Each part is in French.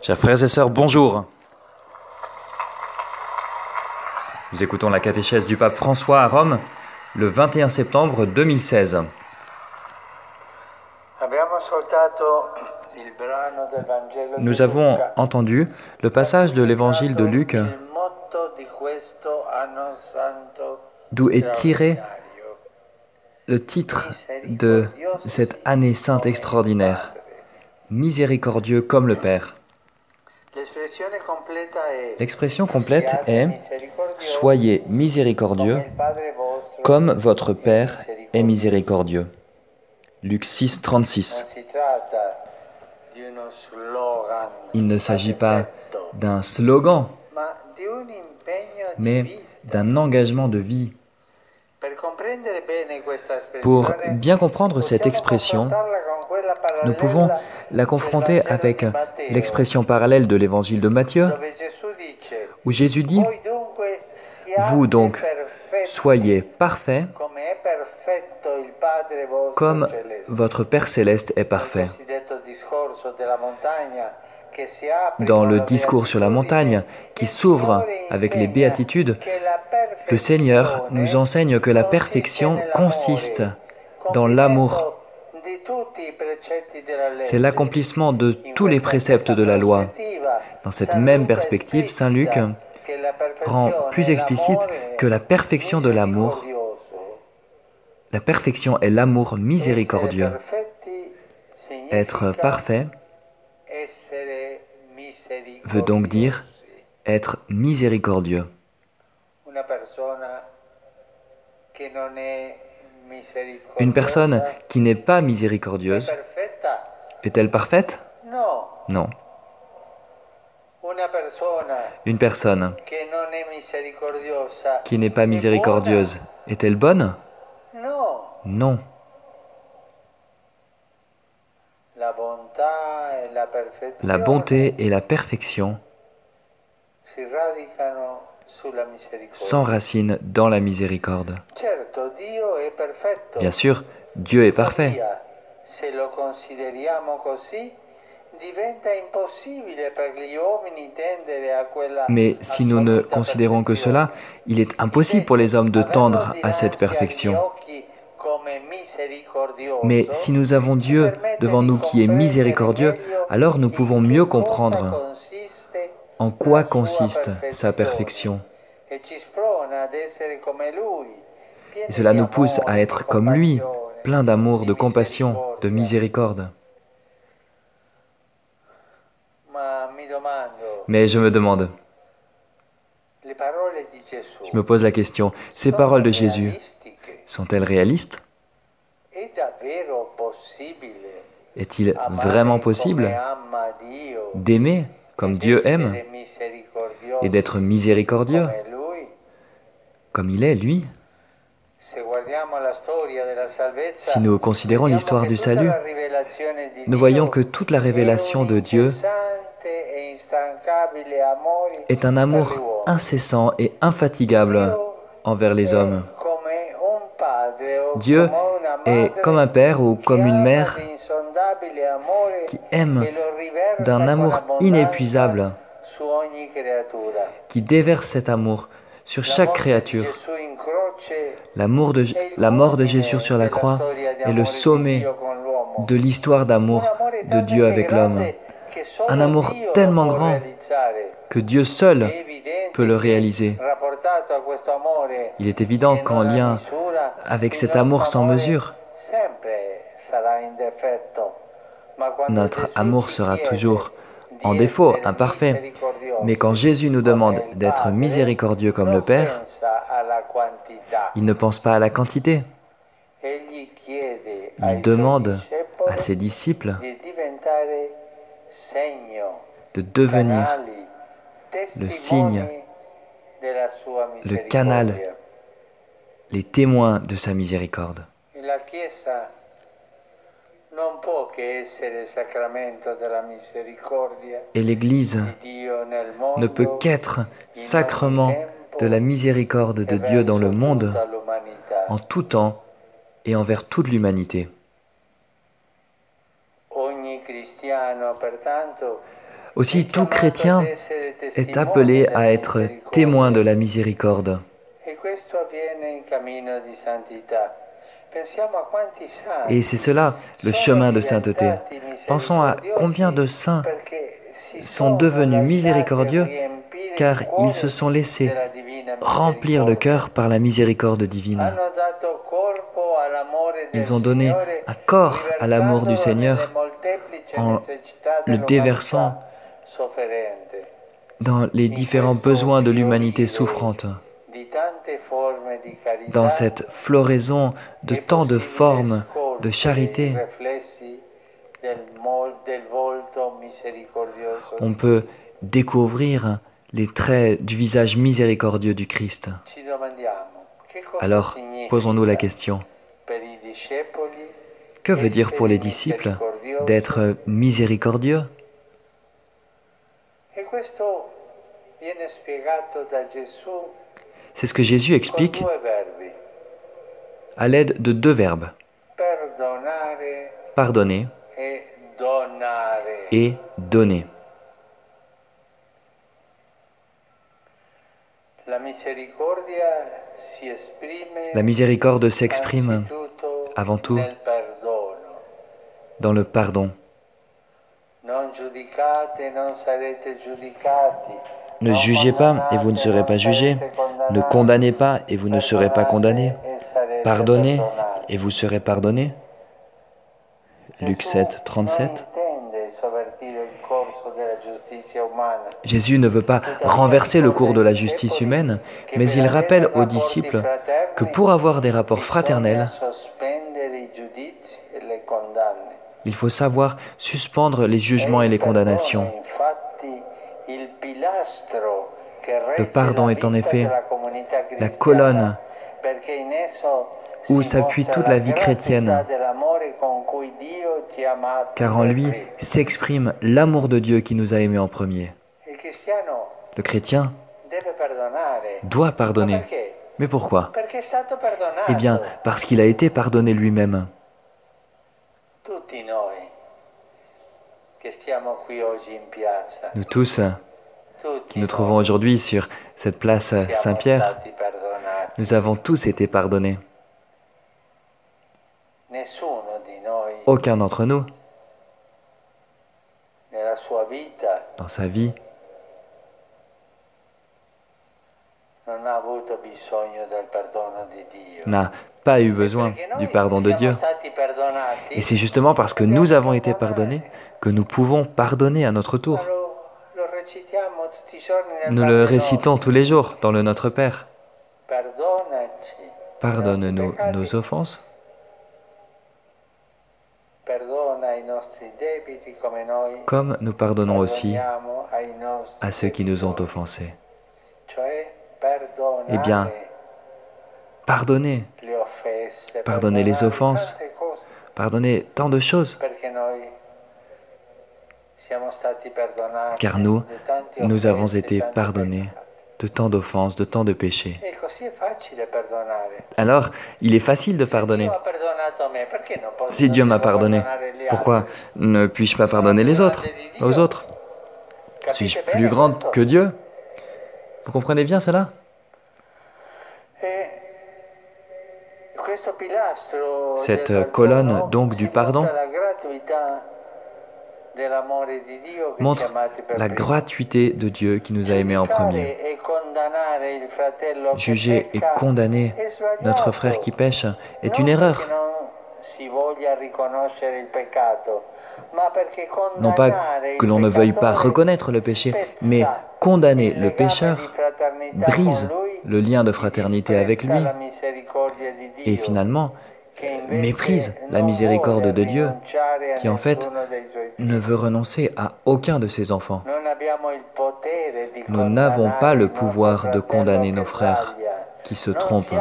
Chers frères et sœurs, bonjour. Nous écoutons la catéchèse du pape François à Rome le 21 septembre 2016. Abbiamo ascoltato il brano del Vangelo di Nous avons entendu le passage de l'évangile de Luc d'où est tiré. Le titre de cette année sainte extraordinaire. Miséricordieux comme le Père. L'expression complète est Soyez miséricordieux comme votre Père est miséricordieux. Luc 6, 36. Non si tratta di uno slogan Il ne s'agit pas d'un slogan, mais d'un engagement de vie. Pour bien comprendre cette expression, nous pouvons la confronter avec l'expression parallèle de l'évangile de Matthieu, où Jésus dit Vous donc, Soyez parfaits comme votre Père céleste est parfait. Dans le discours sur la montagne qui s'ouvre avec les béatitudes, le Seigneur nous enseigne que la perfection consiste dans l'amour. C'est l'accomplissement de tous les préceptes de la loi. Dans cette même perspective, Saint Luc rend plus explicite que la perfection de l'amour, la perfection est l'amour miséricordieux. Être parfait. Veut donc dire être miséricordieux. Une personne qui n'est pas miséricordieuse est-elle parfaite? No. Non. Une personne qui n'est pas miséricordieuse est-elle bonne? Non. La e la bonté et la perfection s'enracinent dans la miséricorde. Bien sûr, Dieu est parfait. Mais si nous ne considérons que cela, il est impossible pour les hommes de tendre à cette perfection. Mais si nous avons Dieu devant nous qui est miséricordieux, alors nous pouvons mieux comprendre en quoi consiste sa perfection. Et cela nous pousse à être comme lui, plein d'amour, de compassion, de miséricorde. Mais je me demande, je me pose la question, ces paroles de Jésus sont-elles réalistes? Est-il vraiment possible d'aimer comme Dieu aime et d'être miséricordieux comme il est, lui? Si nous considérons l'histoire du salut, nous voyons que toute la révélation de Dieu est un amour incessant et infatigable envers les hommes. Dieu est comme un père ou comme une mère qui aime d'un amour inépuisable, qui déverse cet amour sur chaque créature. La mort de Jésus sur la croix est le sommet de l'histoire d'amour de Dieu avec l'homme. Un amour tellement grand que Dieu seul peut le réaliser. Il est évident qu'en lien avec cet amour sans mesure, notre amour sera toujours en défaut, imparfait. Mais quand Jésus nous demande d'être miséricordieux comme le Père, il ne pense pas à la quantité. Il demande à ses disciples de devenir le signe, le canal, les témoins de sa miséricorde. Et l'Église ne peut qu'être sacrement de la miséricorde de Dieu dans le monde, en tout temps et envers toute l'humanité. Aussi, tout chrétien est appelé à être témoin de la miséricorde. Et c'est cela, le chemin de sainteté. Pensons à combien de saints sont devenus miséricordieux car ils se sont laissés remplir le cœur par la miséricorde divine. Ils ont donné un corps à l'amour du Seigneur en le déversant dans les différents besoins de l'humanité souffrante, dans cette floraison de tant de formes de charité. On peut découvrir les traits du visage miséricordieux du Christ. Alors, posons-nous la question, que veut dire pour les disciples d'être miséricordieux? C'est ce que Jésus explique à l'aide de deux verbes. Pardonner et donner. La miséricorde s'exprime avant tout dans le pardon. Ne jugez pas et vous ne serez pas jugés. Ne condamnez pas et vous ne serez pas condamnés. Pardonnez et vous serez pardonnés. Luc 7, 37. Jésus ne veut pas renverser le cours de la justice humaine, mais il rappelle aux disciples que pour avoir des rapports fraternels, il faut savoir suspendre les jugements et les condamnations. Le pardon est en effet la colonne où s'appuie toute la vie chrétienne, car en lui s'exprime l'amour de Dieu qui nous a aimés en premier. Le chrétien doit pardonner. Mais pourquoi? Eh bien, parce qu'il a été pardonné lui-même. Nous tous, qui nous trouvons aujourd'hui sur cette place Saint-Pierre, nous avons tous été pardonnés. Aucun d'entre nous, dans sa vie, n'a pas eu besoin du pardon de Dieu. Et c'est justement parce que nous avons été pardonnés que nous pouvons pardonner à notre tour. Nous le récitons tous les jours dans le Notre Père. Pardonne-nous nos offenses. Comme nous pardonnons aussi à ceux qui nous ont offensés. Eh bien, pardonnez. Pardonnez les offenses. Pardonnez tant de choses. Car nous, nous avons été pardonnés de tant d'offenses, de tant de péchés. Alors, il est facile de pardonner. Si Dieu m'a pardonné, pourquoi ne puis-je pas pardonner les autres, aux autres? Suis-je plus grande que Dieu? Vous comprenez bien cela? Cette colonne donc du pardon montre la gratuité de Dieu qui nous a aimés en premier. Juger et condamner notre frère qui pêche est une erreur. Non pas que l'on ne veuille pas reconnaître le péché, mais condamner le pécheur brise le lien de fraternité avec lui. et finalement méprise la miséricorde de Dieu, qui en fait ne veut renoncer à aucun de ses enfants. Nous n'avons pas le pouvoir de condamner nos frères qui se trompent.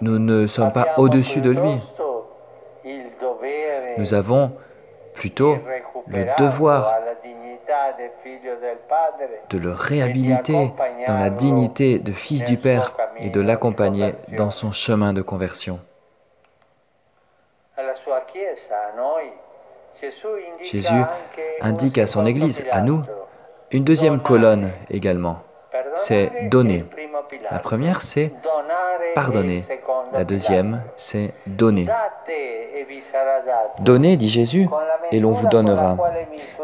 Nous ne sommes pas au-dessus de lui. Nous avons plutôt le devoir de le réhabiliter dans la dignité de fils du Père et de l'accompagner dans son chemin de conversion. Jésus indique à son Église, à nous, une deuxième colonne également. C'est donner. La première, c'est pardonner. La deuxième, c'est donner. Donnez, dit Jésus, et l'on vous donnera.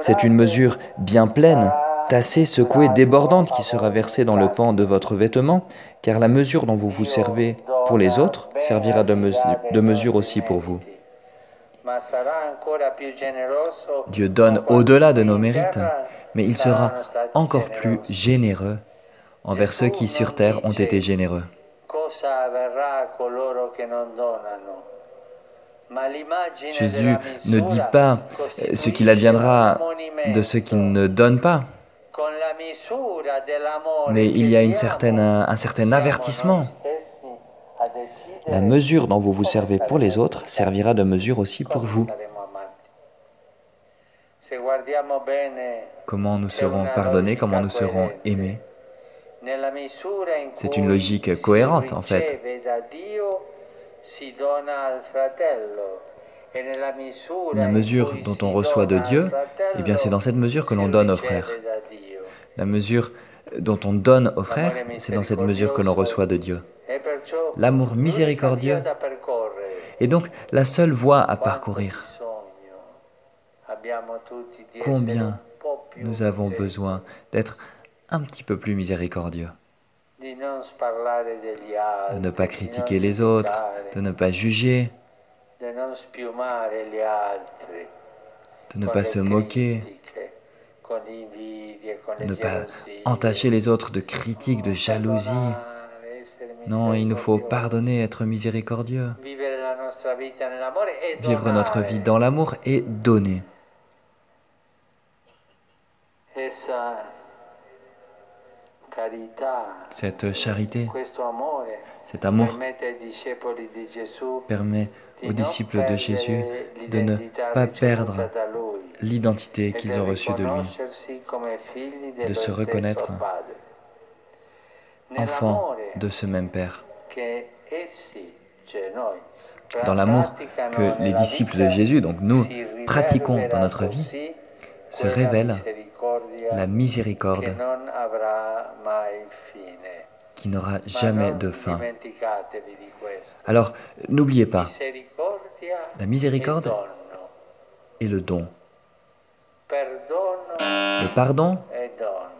C'est une mesure bien pleine, tassée, secouée, débordante qui sera versée dans le pan de votre vêtement, car la mesure dont vous vous servez pour les autres servira de, de mesure aussi pour vous. Dieu donne au-delà de nos mérites, mais il sera encore plus généreux envers ceux qui sur terre ont été généreux. Jésus ne dit pas ce qu'il adviendra de ceux qui ne donnent pas, mais il y a une certaine, un certain avertissement. La mesure dont vous vous servez pour les autres servira de mesure aussi pour vous. Comment nous serons pardonnés, comment nous serons aimés. C'est une logique cohérente en fait. La mesure dont on reçoit de Dieu, eh bien c'est dans cette mesure que l'on donne aux frères. La mesure dont on donne aux frères, c'est dans cette mesure que l'on reçoit de Dieu. L'amour miséricordieux est donc la seule voie à parcourir. Combien nous avons besoin d'être un petit peu plus miséricordieux, de ne pas critiquer les autres, de ne pas juger, de ne pas se moquer, de ne pas entacher les autres de critiques, de jalousie. Non, il nous faut pardonner, être miséricordieux, vivre notre vie dans l'amour et donner. Cette charité, cet amour permet aux disciples de Jésus de ne pas perdre l'identité qu'ils ont reçue de lui, de se reconnaître enfants de ce même Père. Dans l'amour que les disciples de Jésus, donc nous, pratiquons dans notre vie, se révèle la miséricorde qui n'aura jamais de fin. Alors, n'oubliez pas, la miséricorde et le don. Le pardon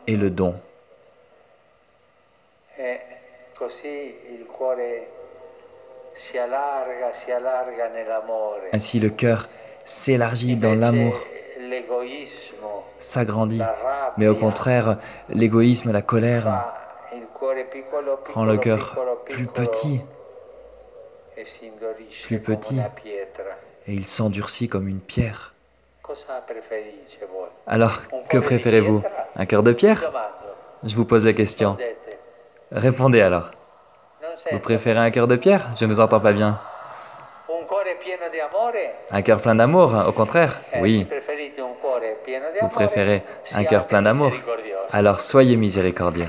et le don. Ainsi le cœur s'élargit dans l'amour s'agrandit, mais au contraire, l'égoïsme, la colère rend le cœur plus petit, plus petit, et il s'endurcit comme une pierre. Alors, que préférez-vous? Un cœur de pierre? Je vous pose la question. Répondez. Alors. Vous préférez un cœur de pierre? Je ne vous entends pas bien. Un cœur plein d'amour, au contraire? Eh, Oui. Vous préférez un cœur plein d'amour Alors soyez miséricordieux.